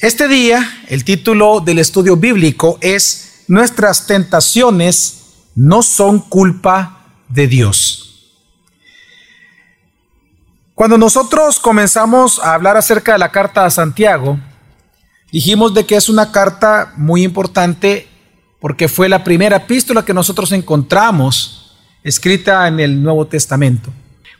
Este día, el título del estudio bíblico es Nuestras tentaciones no son culpa de Dios. Cuando nosotros comenzamos a hablar acerca de la carta a Santiago, dijimos de que es una carta muy importante porque fue la primera epístola que nosotros encontramos escrita en el Nuevo Testamento.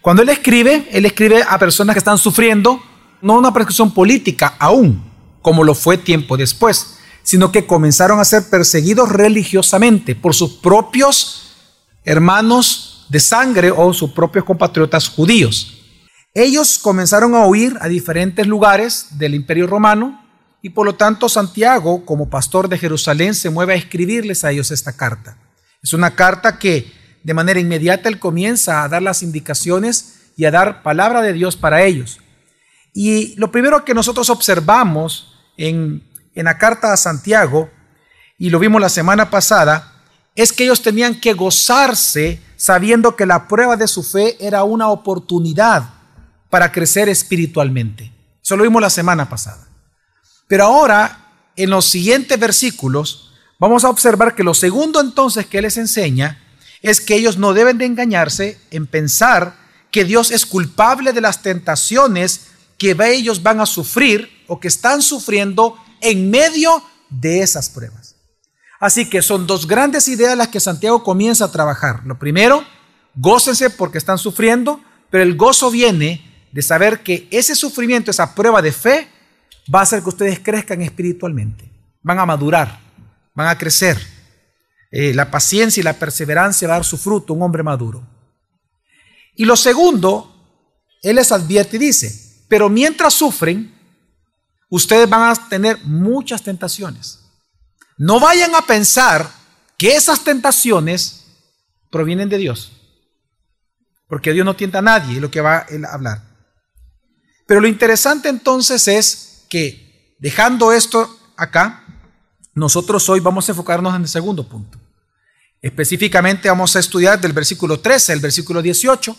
Cuando él escribe, él escribe a personas que están sufriendo, no una persecución política aún, como lo fue tiempo después, sino que comenzaron a ser perseguidos religiosamente por sus propios hermanos de sangre o sus propios compatriotas judíos. Ellos comenzaron a huir a diferentes lugares del imperio romano y por lo tanto Santiago, como pastor de Jerusalén, se mueve a escribirles a ellos esta carta. Es una carta que de manera inmediata él comienza a dar las indicaciones y a dar palabra de Dios para ellos. Y lo primero que nosotros observamos en, la carta a Santiago, y lo vimos la semana pasada, es que ellos tenían que gozarse sabiendo que la prueba de su fe era una oportunidad para crecer espiritualmente. Eso lo vimos la semana pasada. Pero ahora, en los siguientes versículos, vamos a observar que lo segundo entonces que les enseña es que ellos no deben de engañarse en pensar que Dios es culpable de las tentaciones que ellos van a sufrir o que están sufriendo en medio de esas pruebas. Así que son dos grandes ideas las que Santiago comienza a trabajar. Lo primero, gócense porque están sufriendo, pero el gozo viene de saber que ese sufrimiento, esa prueba de fe, va a hacer que ustedes crezcan espiritualmente, van a madurar, van a crecer. Eh, la paciencia y la perseverancia va a dar su fruto, un hombre maduro. Y lo segundo, él les advierte y dice, pero mientras sufren, ustedes van a tener muchas tentaciones. No vayan a pensar que esas tentaciones provienen de Dios. Porque Dios no tienta a nadie, es lo que va a hablar. Pero lo interesante entonces es que, dejando esto acá, nosotros hoy vamos a enfocarnos en el segundo punto. Específicamente vamos a estudiar del versículo 13 al versículo 18,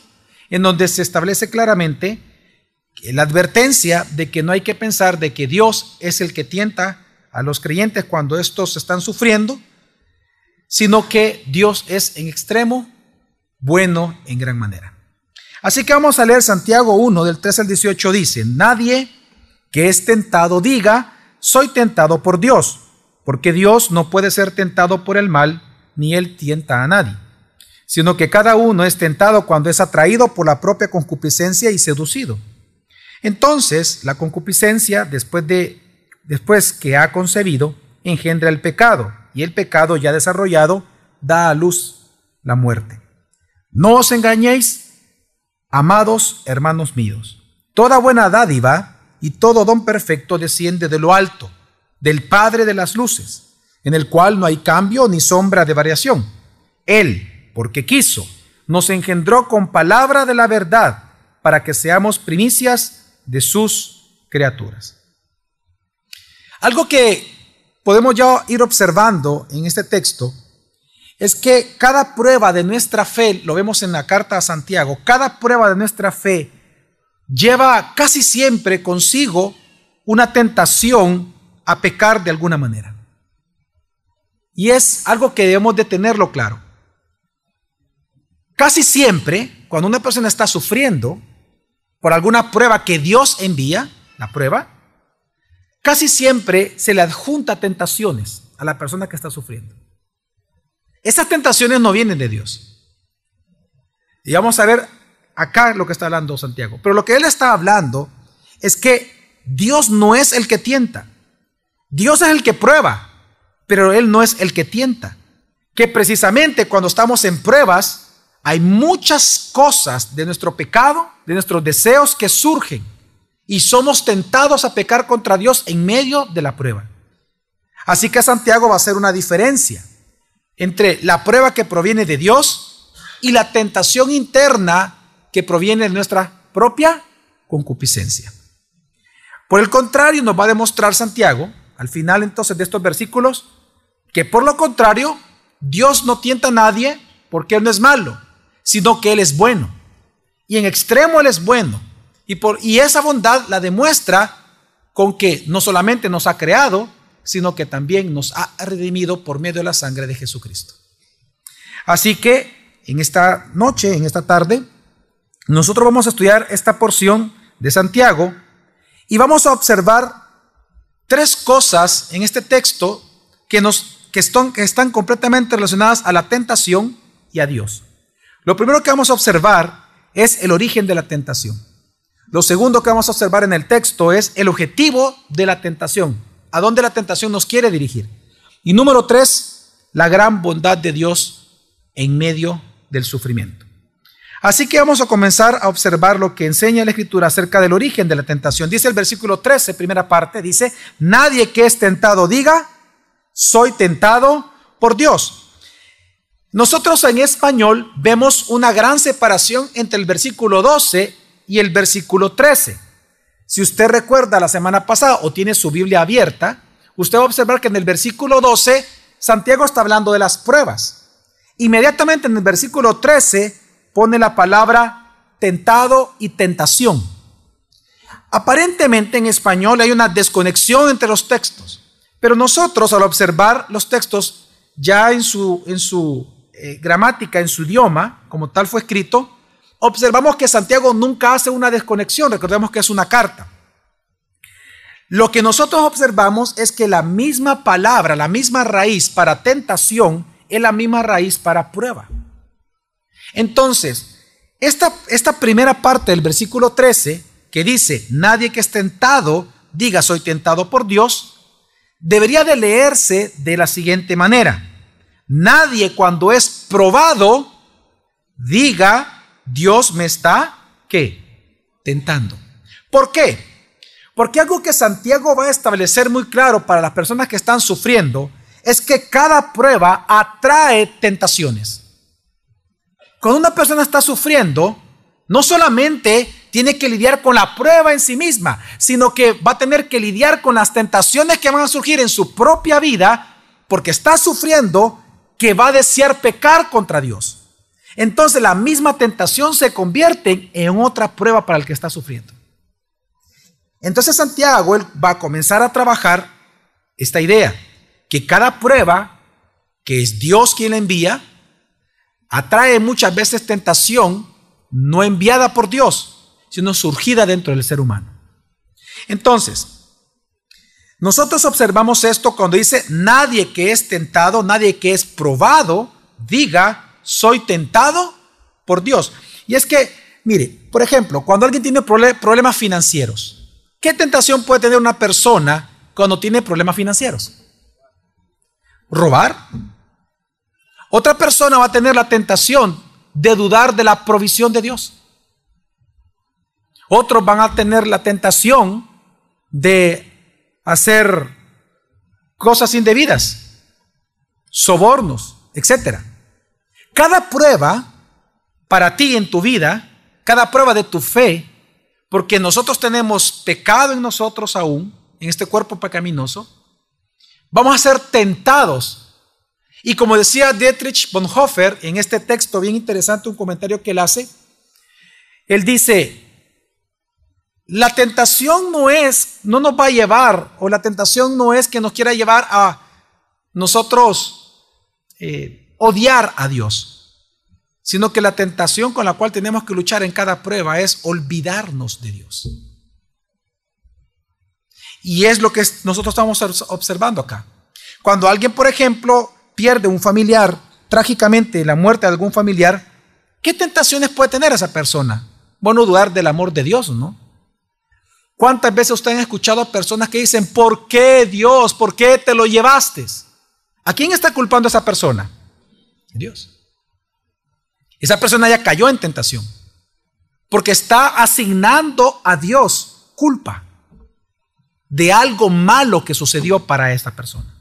en donde se establece claramente la advertencia de que no hay que pensar de que Dios es el que tienta a los creyentes cuando estos están sufriendo, sino que Dios es en extremo bueno en gran manera. Así que vamos a leer Santiago 1 del 3 al 18 dice, nadie que es tentado diga, soy tentado por Dios, porque Dios no puede ser tentado por el mal, ni él tienta a nadie, sino que cada uno es tentado cuando es atraído por la propia concupiscencia y seducido. Entonces, la concupiscencia, después, de, después que ha concebido, engendra el pecado, y el pecado ya desarrollado da a luz la muerte. No os engañéis, amados hermanos míos. Toda buena dádiva y todo don perfecto desciende de lo alto, del Padre de las luces, en el cual no hay cambio ni sombra de variación. Él, porque quiso, nos engendró con palabra de la verdad, para que seamos primicias de sus criaturas. Algo que podemos ya ir observando en este texto es que cada prueba de nuestra fe, lo vemos en la carta a Santiago, cada prueba de nuestra fe lleva casi siempre consigo una tentación a pecar de alguna manera. Y es algo que debemos de tenerlo claro. Casi siempre, cuando una persona está sufriendo, por alguna prueba que Dios envía, la prueba, casi siempre se le adjunta tentaciones a la persona que está sufriendo. Esas tentaciones no vienen de Dios. Y vamos a ver acá lo que está hablando Santiago. Pero lo que él está hablando es que Dios no es el que tienta. Dios es el que prueba, pero Él no es el que tienta. Que precisamente cuando estamos en pruebas, hay muchas cosas de nuestro pecado, de nuestros deseos que surgen y somos tentados a pecar contra Dios en medio de la prueba. Así que Santiago va a hacer una diferencia entre la prueba que proviene de Dios y la tentación interna que proviene de nuestra propia concupiscencia. Por el contrario, nos va a demostrar Santiago, al final entonces de estos versículos, que por lo contrario, Dios no tienta a nadie porque Él no es malo, sino que Él es bueno. Y en extremo Él es bueno. Y, por, y esa bondad la demuestra con que no solamente nos ha creado, sino que también nos ha redimido por medio de la sangre de Jesucristo. Así que en esta noche, en esta tarde, nosotros vamos a estudiar esta porción de Santiago y vamos a observar tres cosas en este texto que, nos, que, están, que están completamente relacionadas a la tentación y a Dios. Lo primero que vamos a observar es el origen de la tentación. Lo segundo que vamos a observar en el texto es el objetivo de la tentación, a dónde la tentación nos quiere dirigir. Y número tres, la gran bondad de Dios en medio del sufrimiento. Así que vamos a comenzar a observar lo que enseña la Escritura acerca del origen de la tentación. Dice el versículo 13, primera parte, dice, nadie que es tentado diga, soy tentado por Dios. Nosotros en español vemos una gran separación entre el versículo 12 y el versículo 13. Si usted recuerda la semana pasada o tiene su Biblia abierta, usted va a observar que en el versículo 12 Santiago está hablando de las pruebas. Inmediatamente en el versículo 13 pone la palabra tentado y tentación. Aparentemente en español hay una desconexión entre los textos, pero nosotros al observar los textos ya en su, en su eh, gramática, en su idioma, como tal fue escrito, observamos que Santiago nunca hace una desconexión, recordemos que es una carta. Lo que nosotros observamos es que la misma palabra, la misma raíz para tentación es la misma raíz para prueba. Entonces, esta, esta primera parte del versículo 13, que dice, nadie que es tentado diga soy tentado por Dios, debería de leerse de la siguiente manera. Nadie cuando es probado diga Dios me está, ¿qué? Tentando. ¿Por qué? Porque algo que Santiago va a establecer muy claro para las personas que están sufriendo es que cada prueba atrae tentaciones. Cuando una persona está sufriendo, no solamente tiene que lidiar con la prueba en sí misma, sino que va a tener que lidiar con las tentaciones que van a surgir en su propia vida, porque está sufriendo que va a desear pecar contra Dios. Entonces la misma tentación se convierte en otra prueba para el que está sufriendo. Entonces Santiago va a comenzar a trabajar esta idea, que cada prueba, que es Dios quien la envía, atrae muchas veces tentación no enviada por Dios, sino surgida dentro del ser humano. Entonces, nosotros observamos esto cuando dice, nadie que es tentado, nadie que es probado, diga, soy tentado por Dios. Y es que, mire, por ejemplo, cuando alguien tiene problemas financieros, ¿qué tentación puede tener una persona cuando tiene problemas financieros? ¿Robar? Otra persona va a tener la tentación de dudar de la provisión de Dios. Otros van a tener la tentación de hacer cosas indebidas, sobornos, etc. Cada prueba para ti en tu vida, cada prueba de tu fe, porque nosotros tenemos pecado en nosotros aún, en este cuerpo pecaminoso, vamos a ser tentados y como decía Dietrich Bonhoeffer en este texto bien interesante, un comentario que él hace, él dice, la tentación no es, no nos va a llevar, o la tentación no es que nos quiera llevar a nosotros eh, odiar a Dios, sino que la tentación con la cual tenemos que luchar en cada prueba es olvidarnos de Dios. Y es lo que nosotros estamos observando acá. Cuando alguien, por ejemplo, pierde un familiar, trágicamente la muerte de algún familiar, ¿qué tentaciones puede tener esa persona? Bueno, dudar del amor de Dios, ¿no? ¿Cuántas veces ustedes han escuchado a personas que dicen, ¿por qué Dios? ¿Por qué te lo llevaste? ¿A quién está culpando esa persona? Dios. Esa persona ya cayó en tentación. Porque está asignando a Dios culpa de algo malo que sucedió para esta persona.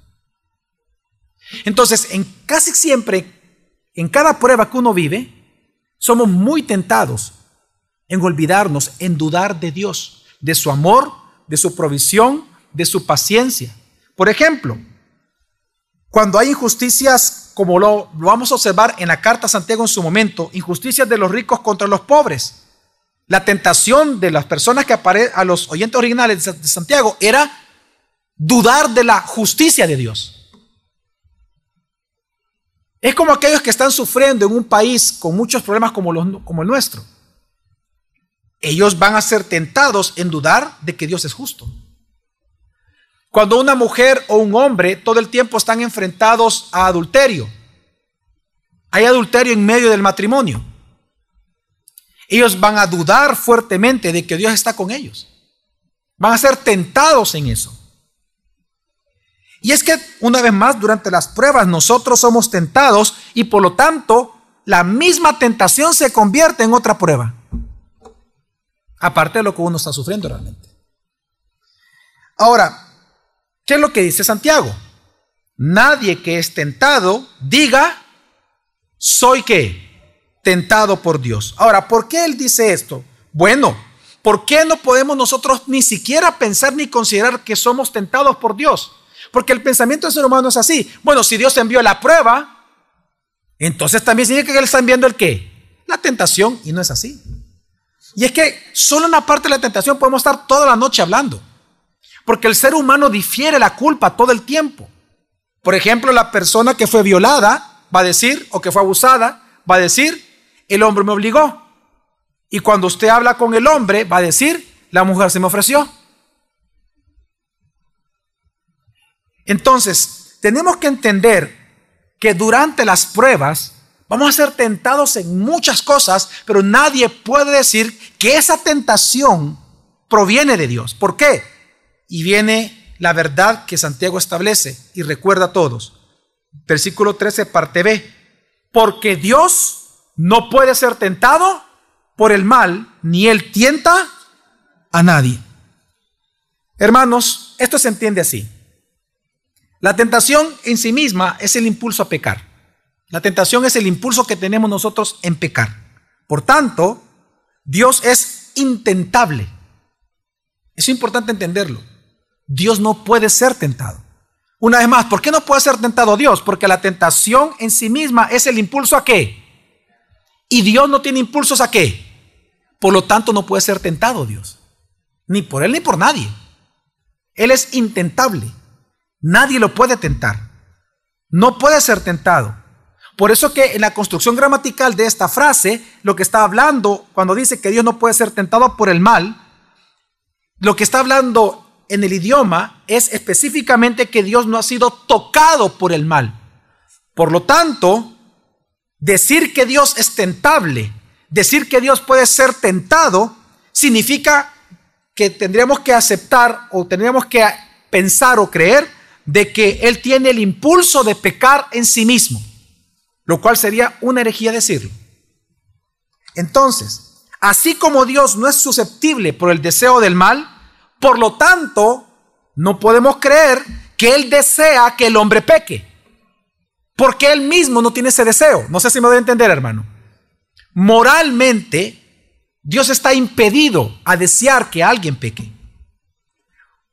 Entonces, en casi siempre, en cada prueba que uno vive, somos muy tentados en olvidarnos, en dudar de Dios, de su amor, de su provisión, de su paciencia. Por ejemplo, cuando hay injusticias, como lo, vamos a observar en la carta a Santiago en su momento, injusticias de los ricos contra los pobres. La tentación de las personas que aparecen, a los oyentes originales de Santiago, era dudar de la justicia de Dios. Es como aquellos que están sufriendo en un país con muchos problemas como, los, como el nuestro. Ellos van a ser tentados en dudar de que Dios es justo. Cuando una mujer o un hombre todo el tiempo están enfrentados a adulterio, hay adulterio en medio del matrimonio. Ellos van a dudar fuertemente de que Dios está con ellos. Van a ser tentados en eso. Y es que, una vez más, durante las pruebas nosotros somos tentados y por lo tanto la misma tentación se convierte en otra prueba. Aparte de lo que uno está sufriendo realmente. Ahora, ¿qué es lo que dice Santiago? Nadie que es tentado diga, soy que tentado por Dios. Ahora, ¿por qué él dice esto? Bueno, ¿por qué no podemos nosotros ni siquiera pensar ni considerar que somos tentados por Dios? Porque el pensamiento del ser humano es así. Bueno, si Dios envió la prueba, entonces también significa que Él está enviando el qué? La tentación, y no es así. Y es que solo en la parte de la tentación podemos estar toda la noche hablando. Porque el ser humano difiere la culpa todo el tiempo. Por ejemplo, la persona que fue violada va a decir, o que fue abusada, va a decir, el hombre me obligó. Y cuando usted habla con el hombre, va a decir, la mujer se me ofreció. Entonces, tenemos que entender que durante las pruebas vamos a ser tentados en muchas cosas, pero nadie puede decir que esa tentación proviene de Dios. ¿Por qué? Y viene la verdad que Santiago establece y recuerda a todos. Versículo 13, parte B. Porque Dios no puede ser tentado por el mal, ni él tienta a nadie. Hermanos, esto se entiende así. La tentación en sí misma es el impulso a pecar. La tentación es el impulso que tenemos nosotros en pecar. Por tanto, Dios es intentable. Es importante entenderlo. Dios no puede ser tentado. Una vez más, ¿por qué no puede ser tentado Dios? Porque la tentación en sí misma es el impulso a qué. Y Dios no tiene impulsos a qué. Por lo tanto, no puede ser tentado Dios. Ni por Él ni por nadie. Él es intentable. Nadie lo puede tentar. No puede ser tentado. Por eso que en la construcción gramatical de esta frase, lo que está hablando cuando dice que Dios no puede ser tentado por el mal, lo que está hablando en el idioma es específicamente que Dios no ha sido tocado por el mal. Por lo tanto, decir que Dios es tentable, decir que Dios puede ser tentado, significa que tendríamos que aceptar o tendríamos que pensar o creer de que él tiene el impulso de pecar en sí mismo, lo cual sería una herejía decirlo. Entonces, así como Dios no es susceptible por el deseo del mal, por lo tanto, no podemos creer que Él desea que el hombre peque, porque Él mismo no tiene ese deseo. No sé si me voy a entender, hermano. Moralmente, Dios está impedido a desear que alguien peque,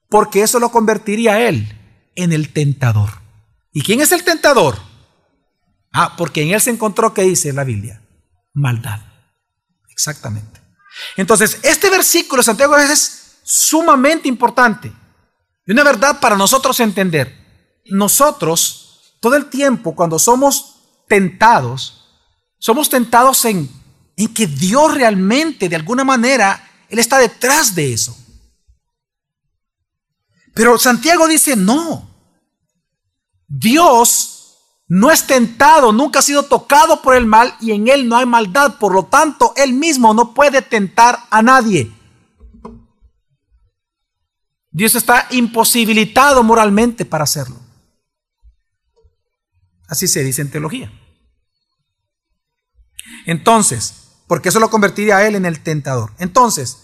porque eso lo convertiría a Él en el tentador. ¿Y quién es el tentador? Ah, porque en él se encontró, ¿qué dice la Biblia? Maldad. Exactamente. Entonces, este versículo de Santiago es sumamente importante. Y una verdad para nosotros entender. Nosotros, todo el tiempo, cuando somos tentados, somos tentados en, en que Dios realmente, de alguna manera, Él está detrás de eso. Pero Santiago dice, no, Dios no es tentado, nunca ha sido tocado por el mal y en él no hay maldad. Por lo tanto, él mismo no puede tentar a nadie. Dios está imposibilitado moralmente para hacerlo. Así se dice en teología. Entonces, porque eso lo convertiría a él en el tentador. Entonces,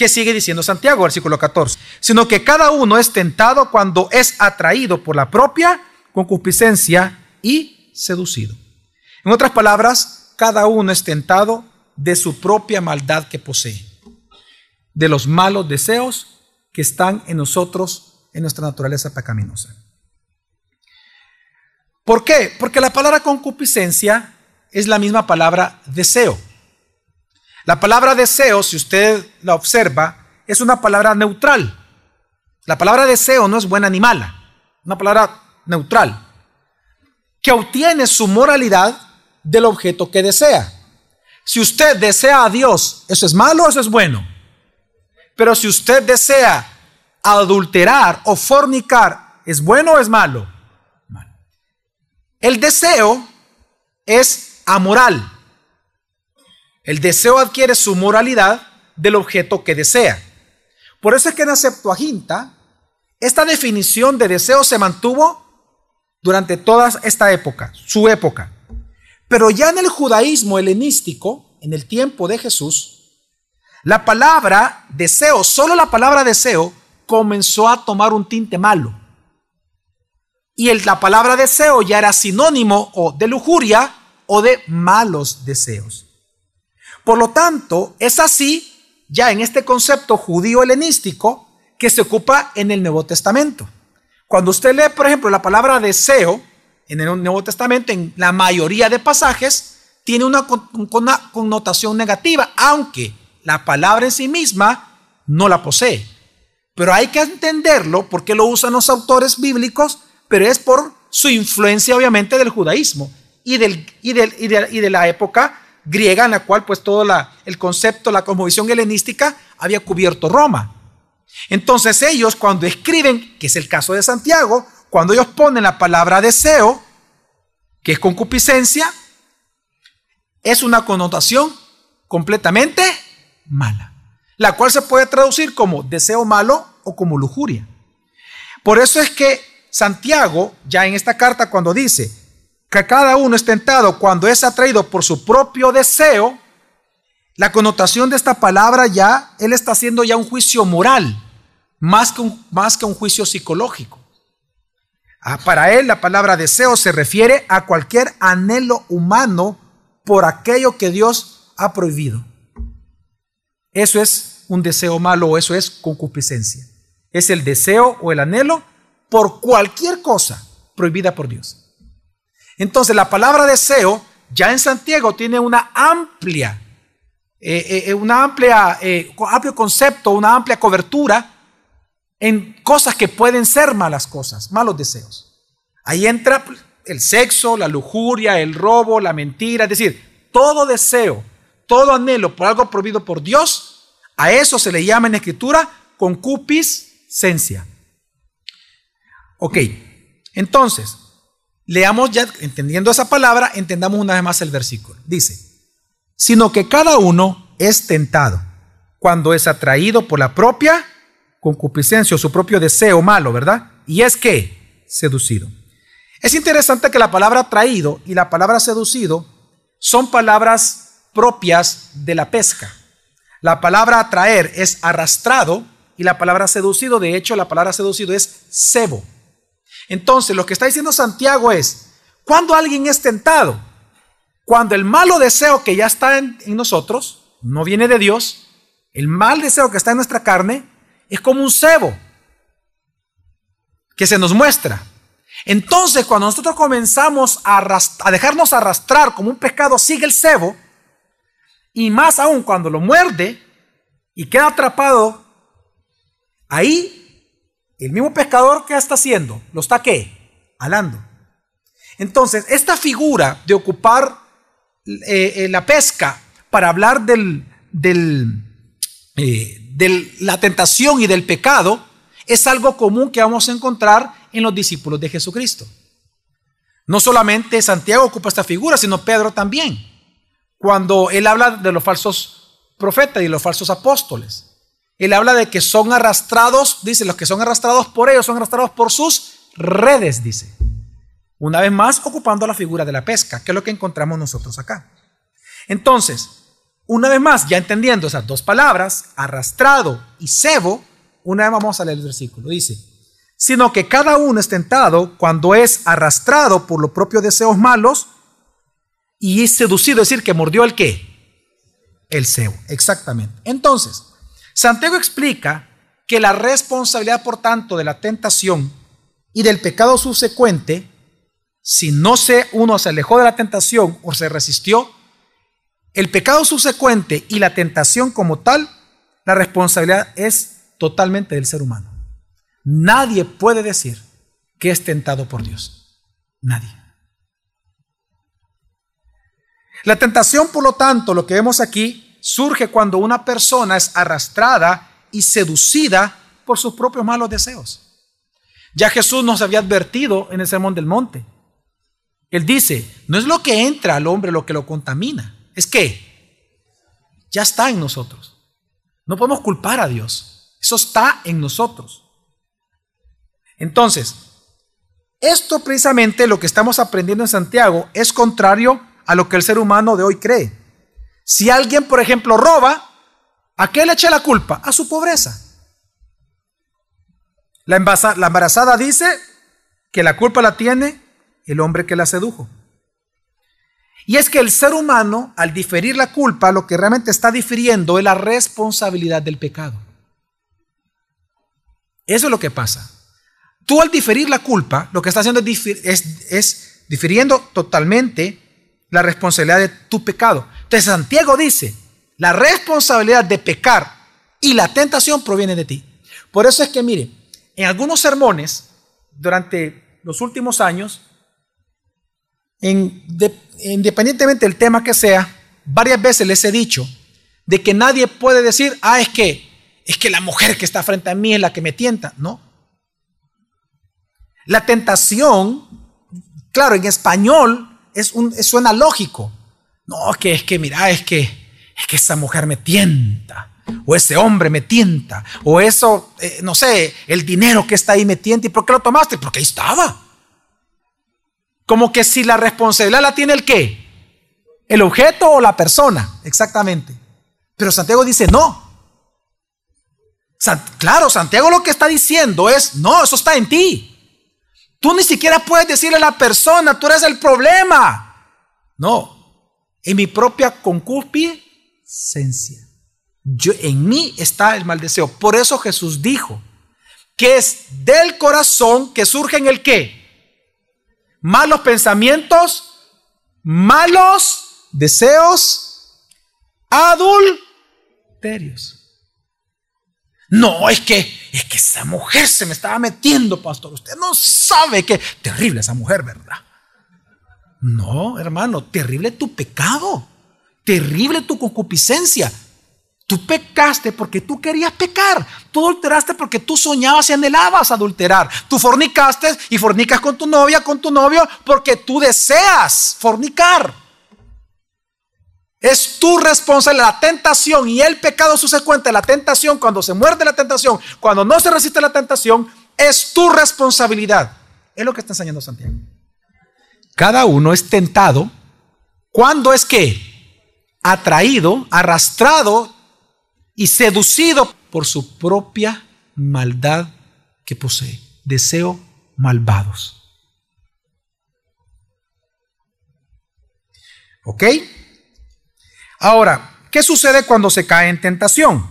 ¿Qué sigue diciendo Santiago, versículo 14? Sino que cada uno es tentado cuando es atraído por la propia concupiscencia y seducido. En otras palabras, cada uno es tentado de su propia maldad que posee, de los malos deseos que están en nosotros, en nuestra naturaleza pecaminosa. ¿Por qué? Porque la palabra concupiscencia es la misma palabra deseo. La palabra deseo, si usted la observa, es una palabra neutral. La palabra deseo no es buena ni mala, una palabra neutral, que obtiene su moralidad del objeto que desea. Si usted desea a Dios, ¿eso es malo o eso es bueno? Pero si usted desea adulterar o fornicar, ¿es bueno o es malo? El deseo es amoral. El deseo adquiere su moralidad del objeto que desea. Por eso es que en la Septuaginta esta definición de deseo se mantuvo durante toda esta época, su época. Pero ya en el judaísmo helenístico, en el tiempo de Jesús, la palabra deseo, solo la palabra deseo, comenzó a tomar un tinte malo. Y la palabra deseo ya era sinónimo o de lujuria o de malos deseos. Por lo tanto, es así, ya en este concepto judío helenístico, que se ocupa en el Nuevo Testamento. Cuando usted lee, por ejemplo, la palabra deseo en el Nuevo Testamento, en la mayoría de pasajes, tiene una, connotación negativa, aunque la palabra en sí misma no la posee. Pero hay que entenderlo porque lo usan los autores bíblicos, pero es por su influencia obviamente del judaísmo y, del, y, del, y, de, la época griega en la cual pues todo el concepto, la cosmovisión helenística había cubierto Roma. Entonces ellos cuando escriben, que es el caso de Santiago, cuando ellos ponen la palabra deseo, que es concupiscencia, es una connotación completamente mala, la cual se puede traducir como deseo malo o como lujuria. Por eso es que Santiago, ya en esta carta, cuando dice que cada uno es tentado cuando es atraído por su propio deseo, la connotación de esta palabra ya, él está haciendo ya un juicio moral, más que un, más que un juicio psicológico. Ah, para él la palabra deseo se refiere a cualquier anhelo humano por aquello que Dios ha prohibido. Eso es un deseo malo o eso es concupiscencia. Es el deseo o el anhelo por cualquier cosa prohibida por Dios. Entonces la palabra deseo ya en Santiago tiene una amplia eh, eh, eh, amplia, amplio concepto, una amplia cobertura en cosas que pueden ser malas cosas, malos deseos. Ahí entra el sexo, la lujuria, el robo, la mentira, es decir, todo deseo, todo anhelo por algo prohibido por Dios, a eso se le llama en escritura concupiscencia. Ok, entonces, leamos ya, entendiendo esa palabra, entendamos una vez más el versículo. Dice, sino que cada uno es tentado cuando es atraído por la propia concupiscencia o su propio deseo malo, ¿verdad? Y es que seducido. Es interesante que la palabra atraído y la palabra seducido son palabras propias de la pesca. La palabra atraer es arrastrado y la palabra seducido, de hecho, la palabra seducido es cebo. Entonces, lo que está diciendo Santiago es, cuando alguien es tentado, cuando el malo deseo que ya está en, nosotros no viene de Dios, el mal deseo que está en nuestra carne es como un cebo que se nos muestra. Entonces, cuando nosotros comenzamos a, dejarnos arrastrar como un pescado, sigue el cebo, y más aún cuando lo muerde y queda atrapado, ahí el mismo pescador que está haciendo, lo está qué? Alando. Entonces, esta figura de ocupar eh, eh, la pesca para hablar del, eh, de la tentación y del pecado es algo común que vamos a encontrar en los discípulos de Jesucristo. No solamente Santiago ocupa esta figura, sino Pedro también. Cuando él habla de los falsos profetas y los falsos apóstoles. Él habla de que son arrastrados, dice, los que son arrastrados por ellos son arrastrados por sus redes, dice. Una vez más, ocupando la figura de la pesca, que es lo que encontramos nosotros acá. Entonces, una vez más, ya entendiendo esas dos palabras, arrastrado y cebo, una vez vamos a leer el versículo. Dice, sino que cada uno es tentado cuando es arrastrado por los propios deseos malos y es seducido, es decir, que mordió el qué? El cebo, exactamente. Entonces, Santiago explica que la responsabilidad, por tanto, de la tentación y del pecado subsecuente si no se, uno se alejó de la tentación o se resistió, el pecado subsecuente y la tentación como tal, la responsabilidad es totalmente del ser humano. Nadie puede decir que es tentado por Dios. Nadie. La tentación, por lo tanto, lo que vemos aquí, surge cuando una persona es arrastrada y seducida por sus propios malos deseos. Ya Jesús nos había advertido en el Sermón del Monte. Él dice, no es lo que entra al hombre lo que lo contamina, es que ya está en nosotros. No podemos culpar a Dios, eso está en nosotros. Entonces, esto precisamente lo que estamos aprendiendo en Santiago es contrario a lo que el ser humano de hoy cree. Si alguien, por ejemplo, roba, ¿a qué le echa la culpa? A su pobreza. La embarazada dice que la culpa la tiene el hombre que la sedujo. Y es que el ser humano, al diferir la culpa, lo que realmente está difiriendo es la responsabilidad del pecado. Eso es lo que pasa. Tú al diferir la culpa, lo que está haciendo es, es difiriendo totalmente la responsabilidad de tu pecado. Entonces Santiago dice, la responsabilidad de pecar y la tentación proviene de ti. Por eso es que, mire, en algunos sermones, durante los últimos años, independientemente del tema que sea, varias veces les he dicho de que nadie puede decir, ah, es que es que la mujer que está frente a mí es la que me tienta, no. La tentación, claro, en español es un, suena lógico. No, que es que mira, es que es que esa mujer me tienta o ese hombre me tienta, o eso, eh, no sé, el dinero que está ahí me tienta. ¿Y por qué lo tomaste? Porque ahí estaba. Como que si la responsabilidad la tiene el qué? ¿El objeto o la persona? Exactamente. Pero Santiago dice no. claro, Santiago lo que está diciendo es, no, eso está en ti. Tú ni siquiera puedes decirle a la persona, tú eres el problema. No, en mi propia concupiscencia. Yo, en mí está el mal deseo. Por eso Jesús dijo que es del corazón que surgen el qué? Malos pensamientos, malos deseos, adulterios. No, es que es que esa mujer se me estaba metiendo, pastor. Usted no sabe que terrible esa mujer, ¿verdad? No, hermano, terrible tu pecado, terrible tu concupiscencia. Tú pecaste porque tú querías pecar. Tú adulteraste porque tú soñabas y anhelabas adulterar. Tú fornicaste y fornicas con tu novia, con tu novio, porque tú deseas fornicar. Es tu responsabilidad. La tentación y el pecado subsecuente, la tentación, cuando se muerde la tentación, cuando no se resiste la tentación, es tu responsabilidad. Es lo que está enseñando Santiago. Cada uno es tentado cuando es que atraído, arrastrado y seducido por su propia maldad que posee, deseo malvados. ¿Ok? Ahora, ¿qué sucede cuando se cae en tentación?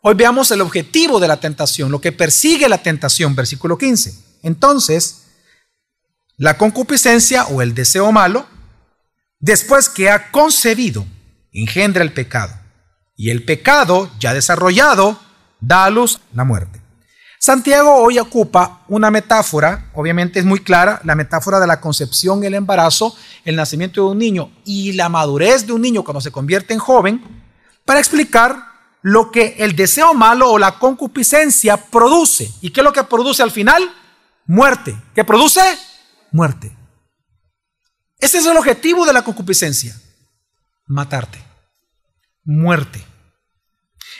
Hoy veamos el objetivo de la tentación, lo que persigue la tentación, versículo 15. Entonces, la concupiscencia o el deseo malo, después que ha concebido, engendra el pecado y el pecado ya desarrollado da a luz la muerte. Santiago hoy ocupa una metáfora, obviamente es muy clara, la metáfora de la concepción, el embarazo, el nacimiento de un niño y la madurez de un niño cuando se convierte en joven, para explicar lo que el deseo malo o la concupiscencia produce. ¿Y qué es lo que produce al final? Muerte. ¿Qué produce? Muerte. Ese es el objetivo de la concupiscencia. Matarte muerte.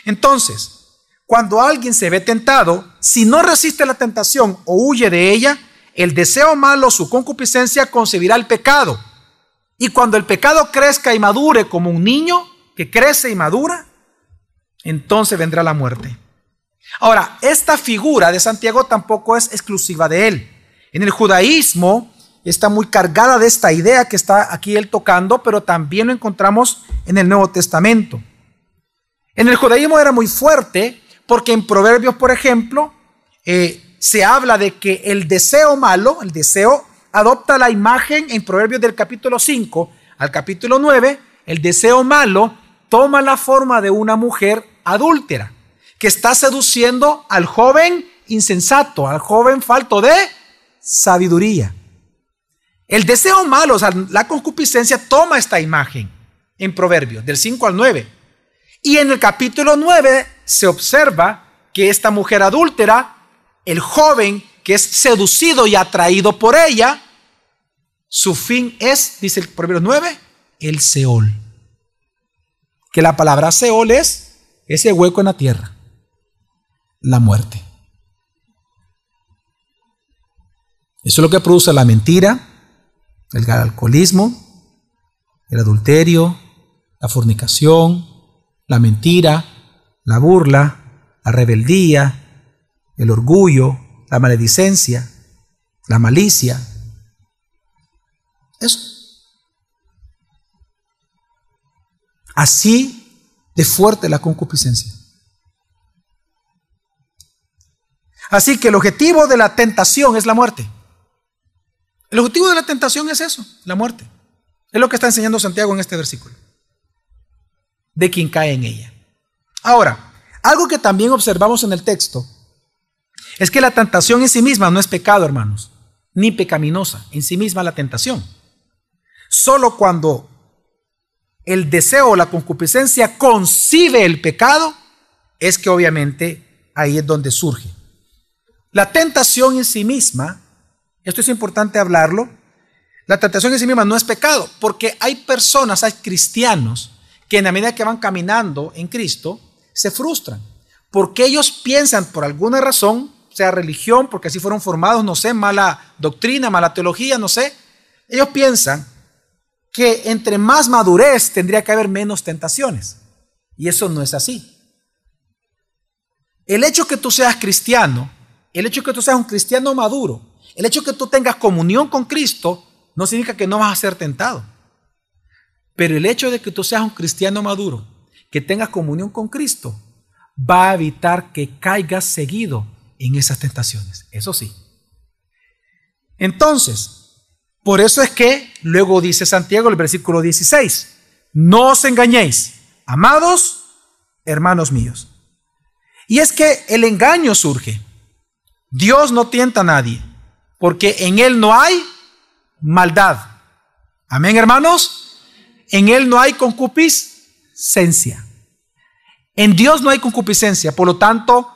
Entonces, cuando alguien se ve tentado, si no resiste la tentación o huye de ella, el deseo malo, su concupiscencia, concebirá el pecado. Y cuando el pecado crezca y madure como un niño que crece y madura, entonces vendrá la muerte. Ahora, esta figura de Santiago tampoco es exclusiva de él. En el judaísmo está muy cargada de esta idea que está aquí él tocando, pero también lo encontramos en el Nuevo Testamento. En el judaísmo era muy fuerte porque en Proverbios, por ejemplo, eh, se habla de que el deseo malo, el deseo, adopta la imagen en Proverbios del capítulo 5 al capítulo 9, el deseo malo, toma la forma de una mujer adúltera, que está seduciendo al joven insensato, al joven falto de sabiduría. El deseo malo, o sea, la concupiscencia toma esta imagen en Proverbios, del 5 al 9. Y en el capítulo 9 se observa que esta mujer adúltera, el joven que es seducido y atraído por ella, su fin es, dice el Proverbios 9, el Seol. Que la palabra Seol es ese hueco en la tierra, la muerte. Eso es lo que produce la mentira, el alcoholismo, el adulterio, la fornicación, la mentira, la burla, la rebeldía, el orgullo, la maledicencia, la malicia. Eso. Así de fuerte la concupiscencia. Así que el objetivo de la tentación es la muerte. El objetivo de la tentación es eso, la muerte. Es lo que está enseñando Santiago en este versículo. De quien cae en ella. Ahora, algo que también observamos en el texto es que la tentación en sí misma no es pecado, hermanos, ni pecaminosa, en sí misma la tentación. Solo cuando el deseo o la concupiscencia concibe el pecado, es que obviamente ahí es donde surge. La tentación en sí misma esto es importante hablarlo. La tentación en sí misma no es pecado, porque hay personas, hay cristianos, que en la medida que van caminando en Cristo, se frustran, porque ellos piensan por alguna razón, sea religión, porque así fueron formados, no sé, mala doctrina, mala teología, no sé, ellos piensan que entre más madurez tendría que haber menos tentaciones. Y eso no es así. El hecho que tú seas cristiano, el hecho que tú seas un cristiano maduro, el hecho que tú tengas comunión con Cristo no significa que no vas a ser tentado. Pero el hecho de que tú seas un cristiano maduro, que tengas comunión con Cristo, va a evitar que caigas seguido en esas tentaciones. Eso sí. Entonces, por eso es que luego dice Santiago el versículo 16, no os engañéis, amados hermanos míos. Y es que el engaño surge. Dios no tienta a nadie porque en Él no hay maldad. Amén, hermanos. En Él no hay concupiscencia. En Dios no hay concupiscencia, por lo tanto,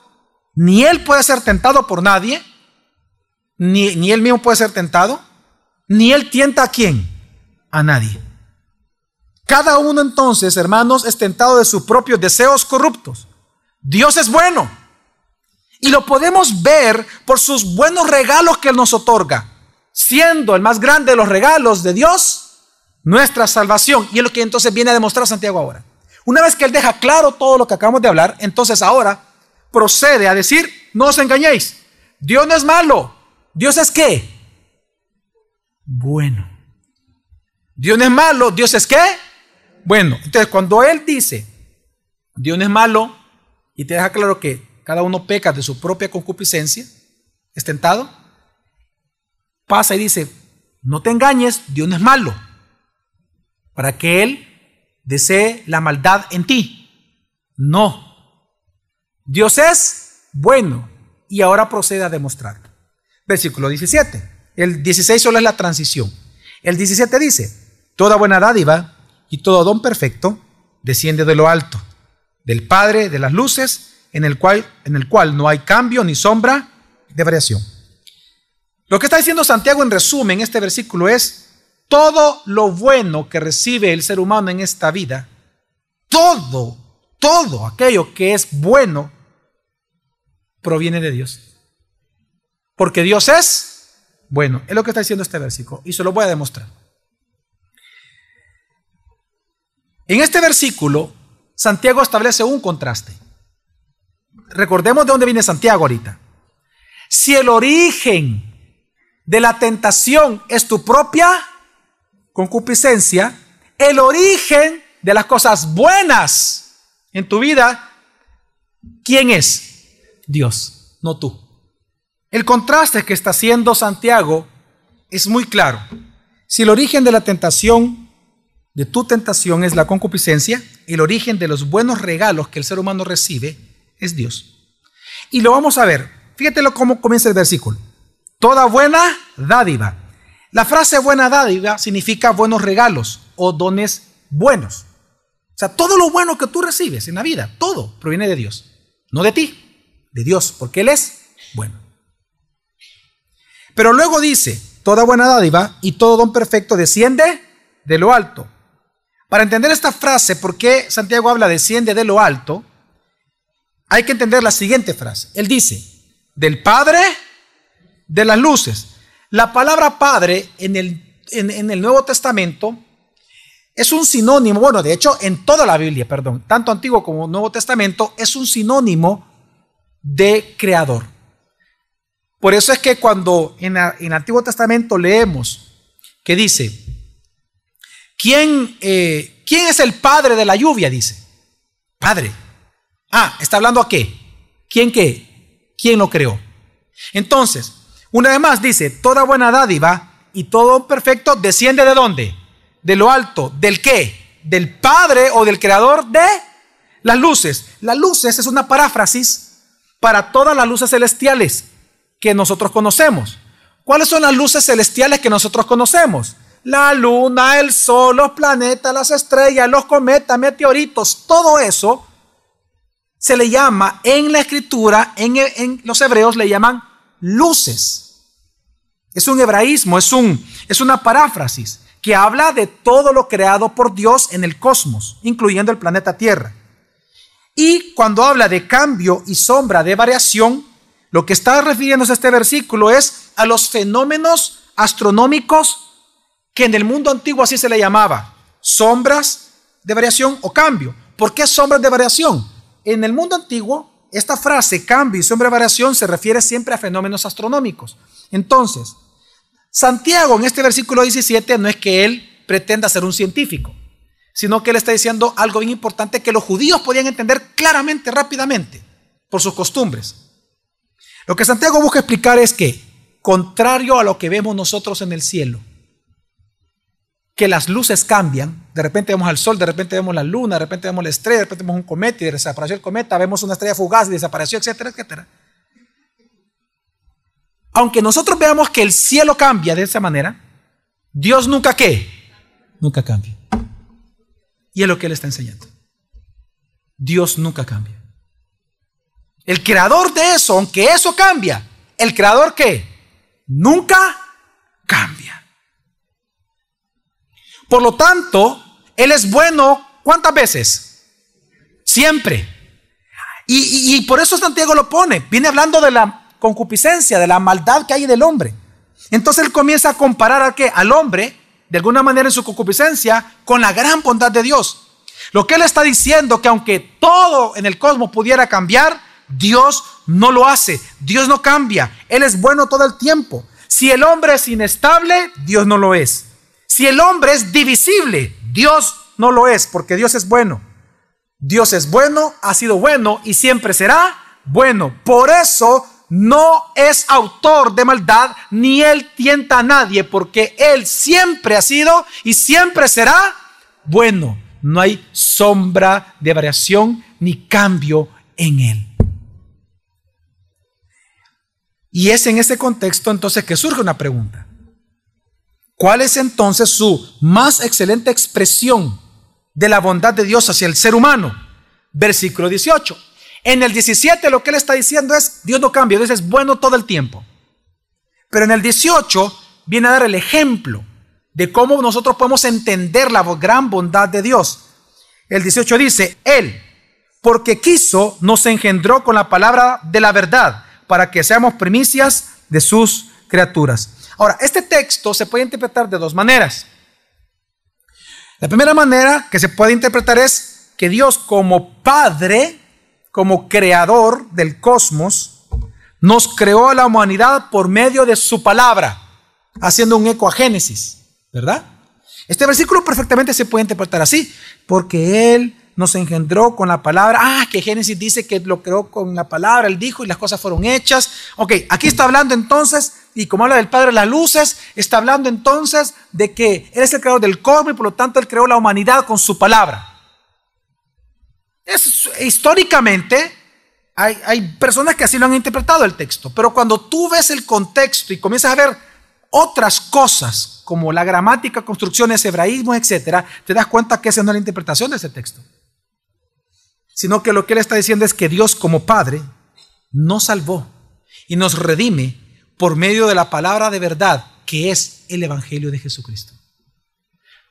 ni Él puede ser tentado por nadie, ni, ni Él mismo puede ser tentado, ni Él tienta a quién, a nadie. Cada uno entonces, hermanos, es tentado de sus propios deseos corruptos. Dios es bueno. Y lo podemos ver por sus buenos regalos que Él nos otorga, siendo el más grande de los regalos de Dios nuestra salvación. Y es lo que entonces viene a demostrar Santiago ahora. Una vez que Él deja claro todo lo que acabamos de hablar, entonces ahora procede a decir, no os engañéis, Dios no es malo, Dios es qué? Bueno. Dios no es malo, Dios es qué? Bueno, entonces cuando Él dice, Dios no es malo, y te deja claro que cada uno peca de su propia concupiscencia, es tentado, pasa y dice, no te engañes, Dios no es malo, para que Él desee la maldad en ti. No, Dios es bueno y ahora procede a demostrarlo. Versículo 17. El 16 solo es la transición. El 17 dice, toda buena dádiva y todo don perfecto desciende de lo alto, del Padre de las luces, en el cual, en el cual no hay cambio ni sombra de variación. Lo que está diciendo Santiago en resumen en este versículo es, todo lo bueno que recibe el ser humano en esta vida, todo, todo aquello que es bueno, proviene de Dios. Porque Dios es bueno. Es lo que está diciendo este versículo. Y se lo voy a demostrar. En este versículo, Santiago establece un contraste recordemos de dónde viene Santiago ahorita. Si el origen de la tentación es tu propia concupiscencia, el origen de las cosas buenas en tu vida, ¿quién es? Dios, no tú. El contraste que está haciendo Santiago es muy claro. Si el origen de la tentación de tu tentación es la concupiscencia, el origen de los buenos regalos que el ser humano recibe es Dios. Y lo vamos a ver. Fíjate cómo comienza el versículo. Toda buena dádiva. La frase buena dádiva significa buenos regalos o dones buenos. O sea, todo lo bueno que tú recibes en la vida, todo proviene de Dios. No de ti, de Dios, porque Él es bueno. Pero luego dice, toda buena dádiva y todo don perfecto desciende de lo alto. Para entender esta frase, ¿por qué Santiago habla desciende de lo alto? Hay que entender la siguiente frase. Él dice, del Padre de las luces. La palabra Padre en el, en, el Nuevo Testamento es un sinónimo, bueno, de hecho en toda la Biblia, perdón, tanto Antiguo como Nuevo Testamento, es un sinónimo de creador. Por eso es que cuando en, el Antiguo Testamento leemos que dice, ¿Quién, eh, ¿Quién es el padre de la lluvia? Dice. Padre. Ah, ¿está hablando a qué? ¿Quién qué? ¿Quién lo creó? Entonces, una vez más dice, toda buena dádiva y todo perfecto desciende de dónde? De lo alto. ¿Del qué? Del Padre o del Creador de las luces. Las luces es una paráfrasis para todas las luces celestiales que nosotros conocemos. ¿Cuáles son las luces celestiales que nosotros conocemos? la luna, el sol, los planetas, las estrellas, los cometas, meteoritos, todo eso se le llama en la escritura, en, los hebreos le llaman luces. Es un hebraísmo, es, un, es una paráfrasis que habla de todo lo creado por Dios en el cosmos, incluyendo el planeta Tierra. Y cuando habla de cambio y sombra de variación, lo que está refiriéndose a este versículo es a los fenómenos astronómicos que en el mundo antiguo así se le llamaba, sombras de variación o cambio. ¿Por qué sombras de variación? En el mundo antiguo, esta frase cambio y sombra de variación se refiere siempre a fenómenos astronómicos. Entonces, Santiago en este versículo 17 no es que él pretenda ser un científico, sino que él está diciendo algo bien importante que los judíos podían entender claramente, rápidamente, por sus costumbres. Lo que Santiago busca explicar es que, contrario a lo que vemos nosotros en el cielo, que las luces cambian. De repente vemos al sol, de repente vemos la luna, de repente vemos la estrella, de repente vemos un cometa y desapareció el cometa, vemos una estrella fugaz y desapareció, etcétera, etcétera. Aunque nosotros veamos que el cielo cambia de esa manera, Dios nunca qué? Nunca cambia. Y es lo que Él está enseñando. Dios nunca cambia. El creador de eso, aunque eso cambia, el creador qué? Nunca cambia. Por lo tanto, Él es bueno, ¿cuántas veces? Siempre. Y, por eso Santiago lo pone. Viene hablando de la concupiscencia, de la maldad que hay del hombre. Entonces él comienza a comparar a qué? Al hombre, de alguna manera en su concupiscencia, con la gran bondad de Dios. Lo que él está diciendo que aunque todo en el cosmos pudiera cambiar, Dios no lo hace. Dios no cambia. Él es bueno todo el tiempo. Si el hombre es inestable, Dios no lo es. Si el hombre es divisible, Dios no lo es, porque Dios es bueno. Dios es bueno, ha sido bueno y siempre será bueno. Por eso no es autor de maldad, ni él tienta a nadie, porque él siempre ha sido y siempre será bueno. No hay sombra de variación ni cambio en él. Y es en ese contexto entonces que surge una pregunta. ¿Cuál es entonces su más excelente expresión de la bondad de Dios hacia el ser humano? Versículo 18. En el 17 lo que él está diciendo es, Dios no cambia, Dios es bueno todo el tiempo. Pero en el 18 viene a dar el ejemplo de cómo nosotros podemos entender la gran bondad de Dios. El 18 dice, Él, porque quiso, nos engendró con la palabra de la verdad, para que seamos primicias de sus criaturas. Ahora, este texto se puede interpretar de dos maneras. La primera manera que se puede interpretar es que Dios como Padre, como creador del cosmos, nos creó a la humanidad por medio de su palabra, haciendo un eco a Génesis, ¿verdad? Este versículo perfectamente se puede interpretar así, porque Él nos engendró con la palabra. Ah, que Génesis dice que lo creó con la palabra, él dijo y las cosas fueron hechas. Ok, aquí está hablando entonces, y como habla del Padre de las luces, está hablando entonces de que Él es el creador del cosmos y por lo tanto Él creó la humanidad con su palabra. Es, históricamente hay, hay personas que así lo han interpretado el texto, pero cuando tú ves el contexto y comienzas a ver otras cosas como la gramática, construcciones, hebraísmo, etcétera, te das cuenta que esa no es la interpretación de ese texto. Sino que lo que él está diciendo es que Dios como Padre nos salvó y nos redime por medio de la palabra de verdad, que es el Evangelio de Jesucristo.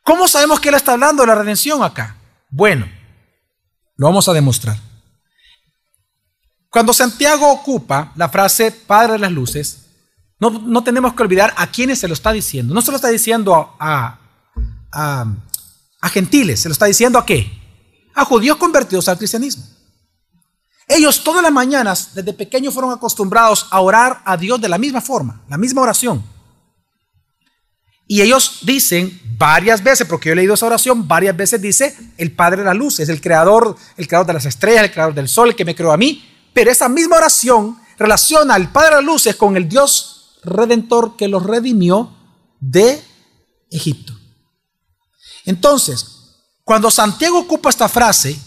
¿Cómo sabemos que él está hablando de la redención acá? Bueno, lo vamos a demostrar. Cuando Santiago ocupa la frase Padre de las Luces, no, tenemos que olvidar a quiénes se lo está diciendo. No se lo está diciendo a, a, gentiles, se lo está diciendo a qué? A judíos convertidos al cristianismo. Ellos todas las mañanas, desde pequeños, fueron acostumbrados a orar a Dios de la misma forma, la misma oración. Y ellos dicen varias veces, porque yo he leído esa oración, varias veces dice, el Padre de la Luz, es el creador, el creador de las estrellas, el creador del sol, el que me creó a mí. Pero esa misma oración relaciona al Padre de las Luces con el Dios redentor que los redimió de Egipto. Entonces, cuando Santiago ocupa esta frase,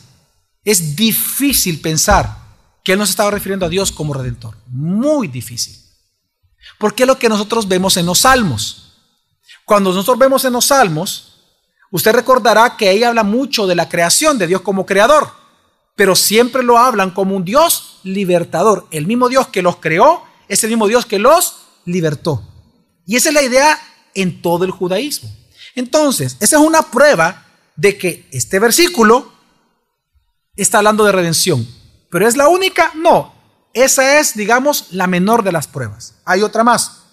es difícil pensar que él nos estaba refiriendo a Dios como redentor. Muy difícil. Porque es lo que nosotros vemos en los salmos. Cuando nosotros vemos en los salmos, usted recordará que ahí habla mucho de la creación de Dios como creador, pero siempre lo hablan como un Dios libertador. El mismo Dios que los creó es el mismo Dios que los libertó. Y esa es la idea en todo el judaísmo. Entonces, esa es una prueba de que este versículo está hablando de redención. ¿Pero es la única? No. Esa es, digamos, la menor de las pruebas. Hay otra más.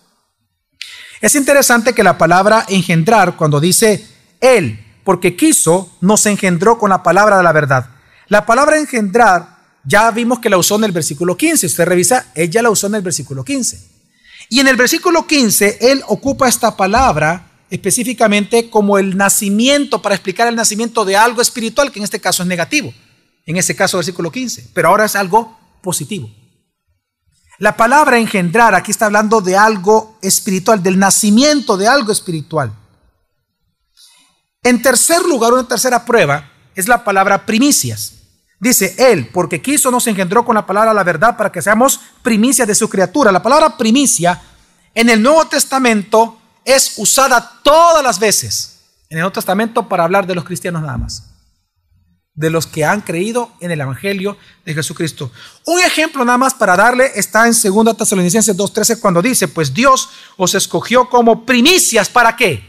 Es interesante que la palabra engendrar, cuando dice Él, porque quiso, nos engendró con la palabra de la verdad. La palabra engendrar, ya vimos que la usó en el versículo 15. Usted revisa, ella la usó en el versículo 15. Y en el versículo 15, él ocupa esta palabra específicamente como el nacimiento, para explicar el nacimiento de algo espiritual, que en este caso es negativo. En este caso, versículo 15. Pero ahora es algo positivo. La palabra engendrar aquí está hablando de algo espiritual, del nacimiento de algo espiritual. En tercer lugar, una tercera prueba es la palabra primicias. Dice, Él, porque quiso, nos engendró con la palabra la verdad para que seamos primicias de su criatura. La palabra primicia en el Nuevo Testamento es usada todas las veces en el Nuevo Testamento para hablar de los cristianos nada más. De los que han creído en el Evangelio de Jesucristo. Un ejemplo nada más para darle está en 2 Tesalonicenses 2.13 cuando dice, pues Dios os escogió como primicias para qué?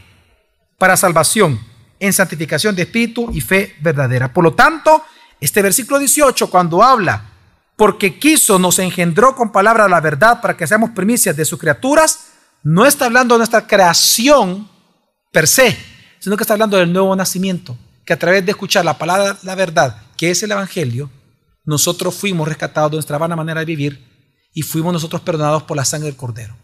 Para salvación, en santificación de espíritu y fe verdadera. Por lo tanto, este versículo 18, cuando habla, porque quiso, nos engendró con palabra la verdad para que seamos primicias de sus criaturas, no está hablando de nuestra creación per se, sino que está hablando del nuevo nacimiento, que a través de escuchar la palabra, la verdad, que es el Evangelio, nosotros fuimos rescatados de nuestra vana manera de vivir y fuimos nosotros perdonados por la sangre del Cordero.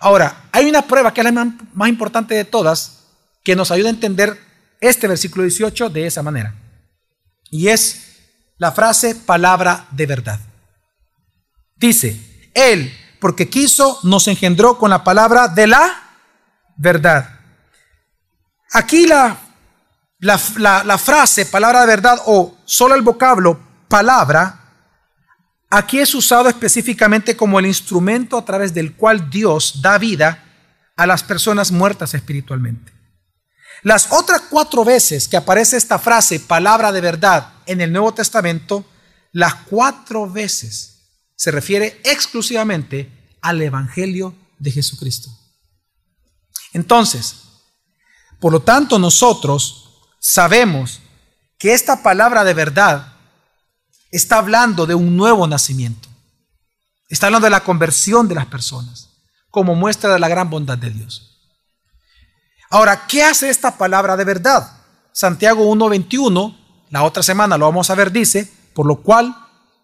Ahora, hay una prueba que es la más importante de todas, que nos ayuda a entender este versículo 18 de esa manera. Y es la frase palabra de verdad. Dice, Él, porque quiso, nos engendró con la palabra de la verdad. Aquí la, la, frase palabra de verdad o solo el vocablo palabra, aquí es usado específicamente como el instrumento a través del cual Dios da vida a las personas muertas espiritualmente. Las otras cuatro veces que aparece esta frase, palabra de verdad, en el Nuevo Testamento, las cuatro veces se refiere exclusivamente al Evangelio de Jesucristo. Entonces, por lo tanto, nosotros sabemos que esta palabra de verdad está hablando de un nuevo nacimiento. Está hablando de la conversión de las personas, como muestra de la gran bondad de Dios. Ahora, ¿qué hace esta palabra de verdad? Santiago 1.21, la otra semana lo vamos a ver, dice, por lo cual,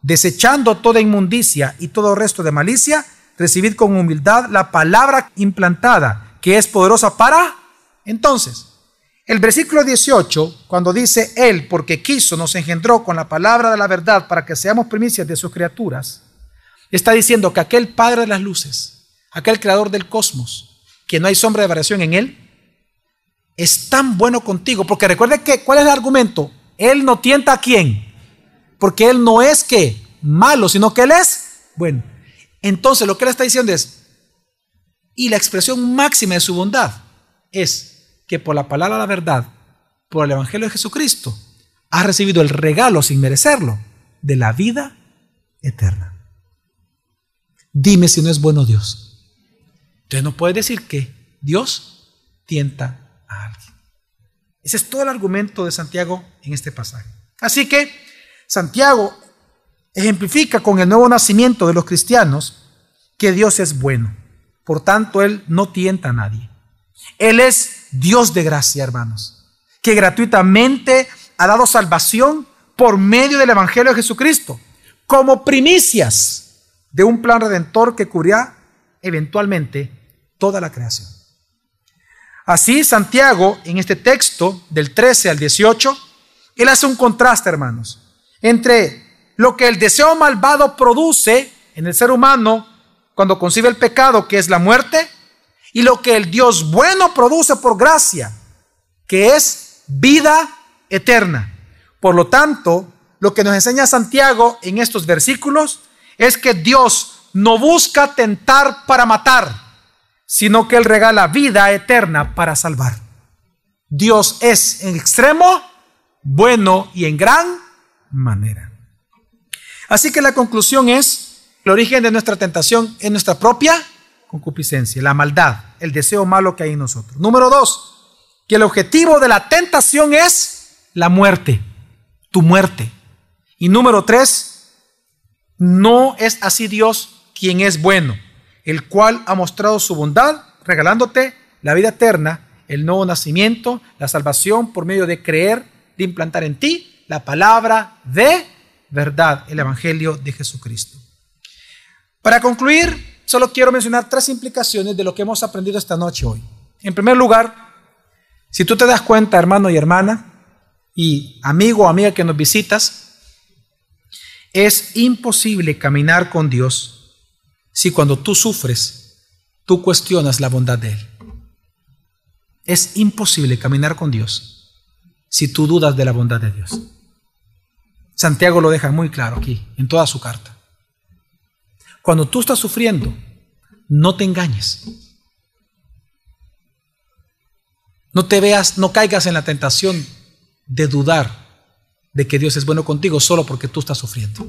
desechando toda inmundicia y todo resto de malicia, recibid con humildad la palabra implantada, que es poderosa para... Entonces, El versículo 18, cuando dice Él, porque quiso, nos engendró con la palabra de la verdad para que seamos primicias de sus criaturas, está diciendo que aquel Padre de las luces, aquel Creador del cosmos, que no hay sombra de variación en Él, es tan bueno contigo. Porque recuerde que, ¿cuál es el argumento? Él no tienta a quién. Porque Él no es que malo, sino que Él es bueno. Entonces lo que Él está diciendo es, y la expresión máxima de su bondad es que por la palabra de la verdad, por el Evangelio de Jesucristo, has recibido el regalo sin merecerlo de la vida eterna. Dime si no es bueno Dios. Entonces no puedes decir que Dios tienta a alguien. Ese es todo el argumento de Santiago en este pasaje. Así que Santiago ejemplifica con el nuevo nacimiento de los cristianos que Dios es bueno. Por tanto, Él no tienta a nadie. Él es Dios de gracia, hermanos, que gratuitamente ha dado salvación por medio del Evangelio de Jesucristo, como primicias de un plan redentor que cubrirá eventualmente toda la creación. Así, Santiago, en este texto del 13 al 18, él hace un contraste, hermanos, entre lo que el deseo malvado produce en el ser humano cuando concibe el pecado, que es la muerte, y lo que el Dios bueno produce por gracia, que es vida eterna. Por lo tanto, lo que nos enseña Santiago en estos versículos es que Dios no busca tentar para matar, sino que Él regala vida eterna para salvar. Dios es en extremo bueno y en gran manera. Así que la conclusión es, el origen de nuestra tentación es nuestra propia concupiscencia, la maldad, el deseo malo que hay en nosotros. Número dos, que el objetivo de la tentación es la muerte, tu muerte. Y número tres, no es así Dios quien es bueno, el cual ha mostrado su bondad regalándote la vida eterna, el nuevo nacimiento, la salvación por medio de creer, de implantar en ti la palabra de verdad, el Evangelio de Jesucristo. Para concluir, solo quiero mencionar tres implicaciones de lo que hemos aprendido esta noche hoy. En primer lugar, si tú te das cuenta, hermano y hermana, y amigo o amiga que nos visitas, es imposible caminar con Dios si cuando tú sufres, tú cuestionas la bondad de Él. Es imposible caminar con Dios si tú dudas de la bondad de Dios. Santiago lo deja muy claro aquí, en toda su carta. Cuando tú estás sufriendo, no te engañes. No te veas, no caigas en la tentación de dudar de que Dios es bueno contigo solo porque tú estás sufriendo.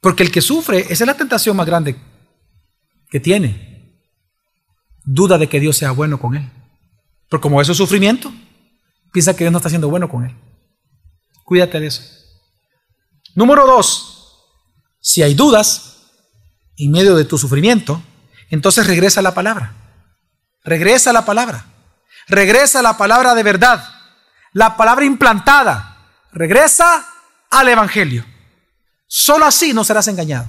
Porque el que sufre, esa es la tentación más grande que tiene. Duda de que Dios sea bueno con él. Pero como eso es sufrimiento, piensa que Dios no está siendo bueno con él. Cuídate de eso. Número dos, si hay dudas en medio de tu sufrimiento, entonces regresa a la palabra. Regresa a la palabra. Regresa a la palabra de verdad. La palabra implantada. Regresa al Evangelio. Solo así no serás engañado.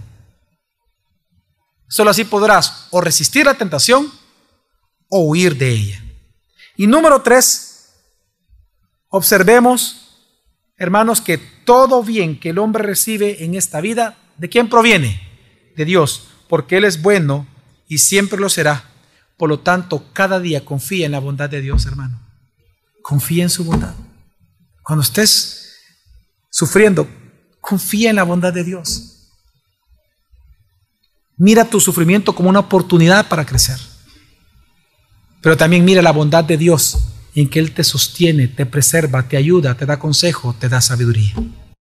Solo así podrás o resistir la tentación o huir de ella. Y número tres, observemos, hermanos, que todo bien que el hombre recibe en esta vida ¿De quién proviene? De Dios, porque Él es bueno y siempre lo será. Por lo tanto, cada día confía en la bondad de Dios, hermano. Confía en su bondad. Cuando estés sufriendo, confía en la bondad de Dios. Mira tu sufrimiento como una oportunidad para crecer. Pero también mira la bondad de Dios en que Él te sostiene, te preserva, te ayuda, te da consejo, te da sabiduría.